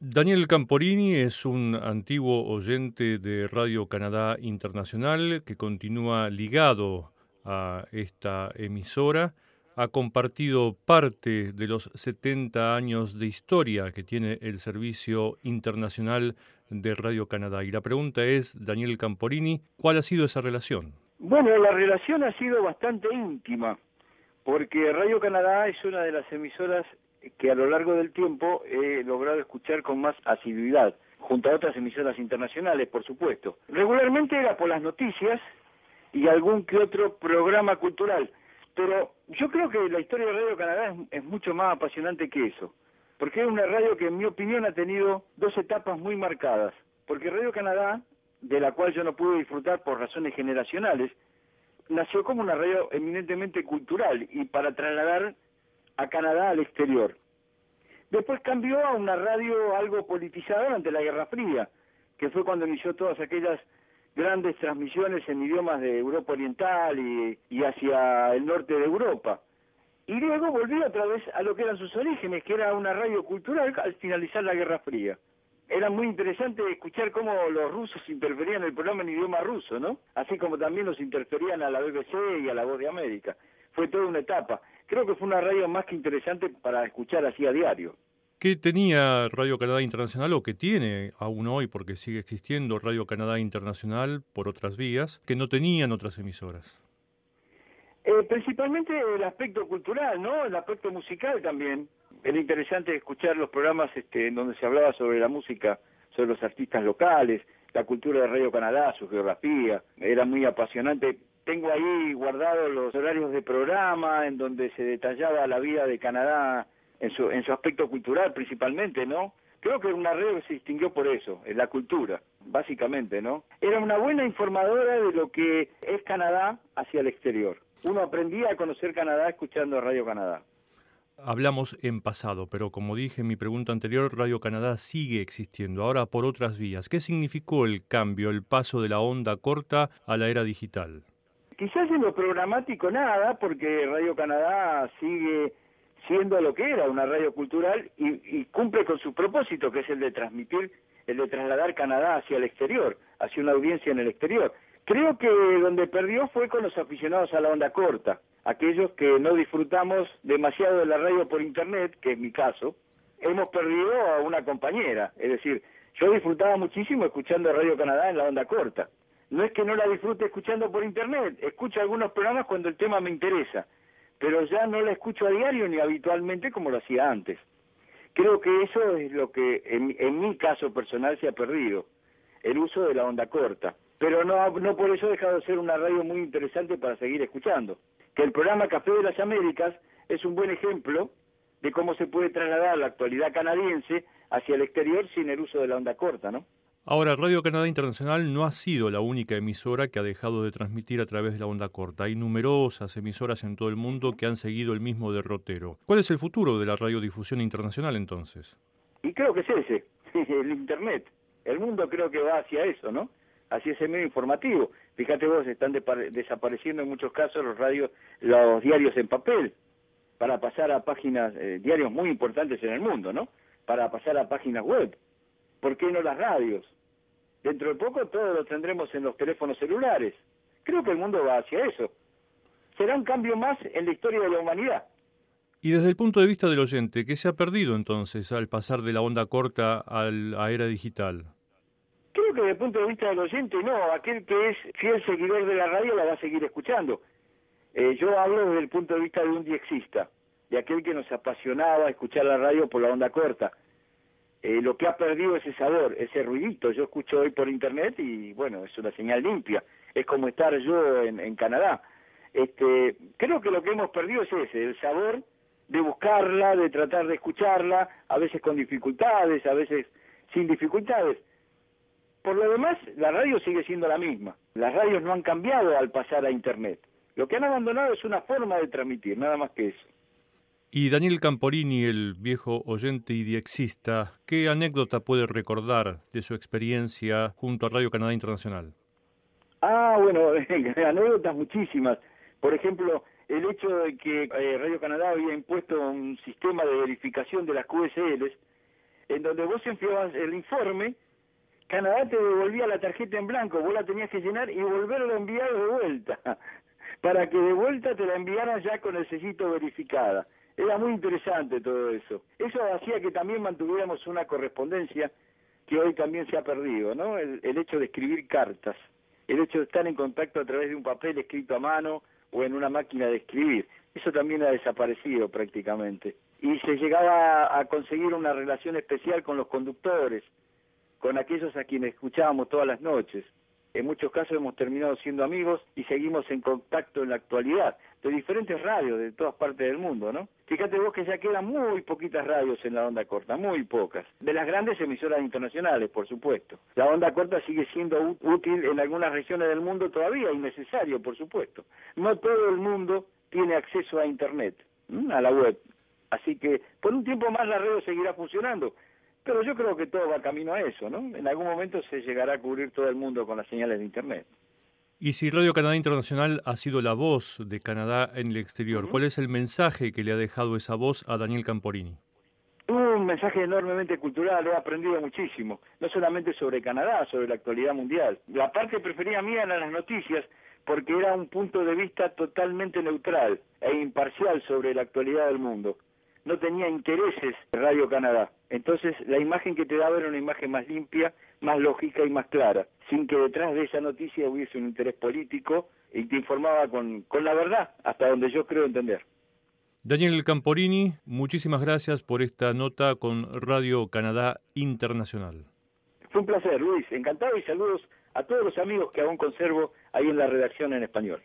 Daniel Camporini es un antiguo oyente de Radio Canadá Internacional que continúa ligado a esta emisora. Ha compartido parte de los 70 años de historia que tiene el Servicio Internacional de Radio Canadá. Y la pregunta es, Daniel Camporini, ¿cuál ha sido esa relación? Bueno, la relación ha sido bastante íntima, porque Radio Canadá es una de las emisoras que a lo largo del tiempo he logrado escuchar con más asiduidad, junto a otras emisoras internacionales, por supuesto. Regularmente era por las noticias y algún que otro programa cultural, pero yo creo que la historia de Radio Canadá es, mucho más apasionante que eso, porque es una radio que en mi opinión ha tenido dos etapas muy marcadas, porque Radio Canadá, de la cual yo no pude disfrutar por razones generacionales, nació como una radio eminentemente cultural y para trasladar a Canadá al exterior. Después cambió a una radio algo politizada durante la Guerra Fría, que fue cuando inició todas aquellas grandes transmisiones en idiomas de Europa Oriental y, hacia el norte de Europa. Y luego volvió otra vez a lo que eran sus orígenes, que era una radio cultural al finalizar la Guerra Fría. Era muy interesante escuchar cómo los rusos interferían en el programa en idioma ruso, ¿no? Así como también los interferían a la BBC y a la Voz de América. Fue toda una etapa creo que fue una radio más que interesante para escuchar así a diario. ¿Qué tenía Radio Canadá Internacional o que tiene aún hoy, porque sigue existiendo Radio Canadá Internacional por otras vías, que no tenían otras emisoras? Eh, principalmente el aspecto cultural, ¿no? El aspecto musical también. Era interesante escuchar los programas este, en donde se hablaba sobre la música, sobre los artistas locales, la cultura de Radio Canadá, su geografía. Era muy apasionante tengo ahí guardados los horarios de programa en donde se detallaba la vida de Canadá en su, en su aspecto cultural principalmente, ¿no? Creo que una red se distinguió por eso, en la cultura, básicamente, ¿no? Era una buena informadora de lo que es Canadá hacia el exterior. Uno aprendía a conocer Canadá escuchando Radio Canadá. Hablamos en pasado, pero como dije en mi pregunta anterior, Radio Canadá sigue existiendo, ahora por otras vías. ¿Qué significó el cambio, el paso de la onda corta a la era digital? Quizás en lo programático nada, porque Radio Canadá sigue siendo lo que era, una radio cultural, y, cumple con su propósito, que es el de transmitir, el de trasladar Canadá hacia el exterior, hacia una audiencia en el exterior. Creo que donde perdió fue con los aficionados a la onda corta, aquellos que no disfrutamos demasiado de la radio por internet, que es mi caso, hemos perdido a una compañera, es decir, yo disfrutaba muchísimo escuchando Radio Canadá en la onda corta. No es que no la disfrute escuchando por internet, escucho algunos programas cuando el tema me interesa, pero ya no la escucho a diario ni habitualmente como lo hacía antes. Creo que eso es lo que en, mi caso personal se ha perdido, el uso de la onda corta. Pero no, no por eso ha dejado de ser una radio muy interesante para seguir escuchando. Que el programa Café de las Américas es un buen ejemplo de cómo se puede trasladar la actualidad canadiense hacia el exterior sin el uso de la onda corta, ¿no? Ahora, Radio Canadá Internacional no ha sido la única emisora que ha dejado de transmitir a través de la onda corta. Hay numerosas emisoras en todo el mundo que han seguido el mismo derrotero. ¿Cuál es el futuro de la radiodifusión internacional entonces? Y creo que es ese, el Internet. El mundo creo que va hacia eso, ¿no? Hacia ese medio informativo. Fíjate vos, están desapareciendo en muchos casos los radios, los diarios en papel, para pasar a páginas, eh, diarios muy importantes en el mundo, ¿no? Para pasar a páginas web. ¿Por qué no las radios? Dentro de poco todo lo tendremos en los teléfonos celulares. Creo que el mundo va hacia eso. Será un cambio más en la historia de la humanidad. Y desde el punto de vista del oyente, ¿qué se ha perdido entonces al pasar de la onda corta a la era digital? Que desde el punto de vista del oyente, no. Aquel que es fiel seguidor de la radio la va a seguir escuchando. Eh, yo hablo desde el punto de vista de un diexista, de aquel que nos apasionaba escuchar la radio por la onda corta. Eh, lo que ha perdido ese sabor, ese ruidito. Yo escucho hoy por internet y bueno, es una señal limpia. Es como estar yo en, Canadá. Este, creo que lo que hemos perdido es ese, el sabor de buscarla, de tratar de escucharla, a veces con dificultades, a veces sin dificultades. Por lo demás, la radio sigue siendo la misma. Las radios no han cambiado al pasar a Internet. Lo que han abandonado es una forma de transmitir, nada más que eso. Y Daniel Camporini, el viejo oyente y diexista, ¿qué anécdota puede recordar de su experiencia junto a Radio Canadá Internacional? Ah, bueno, anécdotas muchísimas. Por ejemplo, el hecho de que eh, Radio Canadá había impuesto un sistema de verificación de las QSLs en donde vos enviabas el informe, Canadá te devolvía la tarjeta en blanco, vos la tenías que llenar y volverlo a enviar de vuelta, para que de vuelta te la enviaran ya con el sellito verificada. Era muy interesante todo eso. Eso hacía que también mantuviéramos una correspondencia que hoy también se ha perdido, ¿no? El, el hecho de escribir cartas, el hecho de estar en contacto a través de un papel escrito a mano o en una máquina de escribir. Eso también ha desaparecido prácticamente. Y se llegaba a conseguir una relación especial con los conductores, con aquellos a quienes escuchábamos todas las noches. En muchos casos hemos terminado siendo amigos y seguimos en contacto en la actualidad, de diferentes radios de todas partes del mundo, ¿no? Fíjate vos que ya quedan muy poquitas radios en la onda corta, muy pocas. De las grandes emisoras internacionales, por supuesto. La onda corta sigue siendo útil en algunas regiones del mundo todavía y necesario, por supuesto. No todo el mundo tiene acceso a Internet, a la web. Así que por un tiempo más la radio seguirá funcionando, pero yo creo que todo va camino a eso, ¿no? En algún momento se llegará a cubrir todo el mundo con las señales de Internet. Y si Radio Canadá Internacional ha sido la voz de Canadá en el exterior, ¿cuál es el mensaje que le ha dejado esa voz a Daniel Camporini? Un mensaje enormemente cultural, he aprendido muchísimo, no solamente sobre Canadá, sobre la actualidad mundial. La parte preferida mía eran las noticias, porque era un punto de vista totalmente neutral e imparcial sobre la actualidad del mundo no tenía intereses Radio Canadá. Entonces la imagen que te daba era una imagen más limpia, más lógica y más clara, sin que detrás de esa noticia hubiese un interés político y te informaba con, con la verdad, hasta donde yo creo entender. Daniel Camporini, muchísimas gracias por esta nota con Radio Canadá Internacional. Fue un placer, Luis, encantado y saludos a todos los amigos que aún conservo ahí en la redacción en español.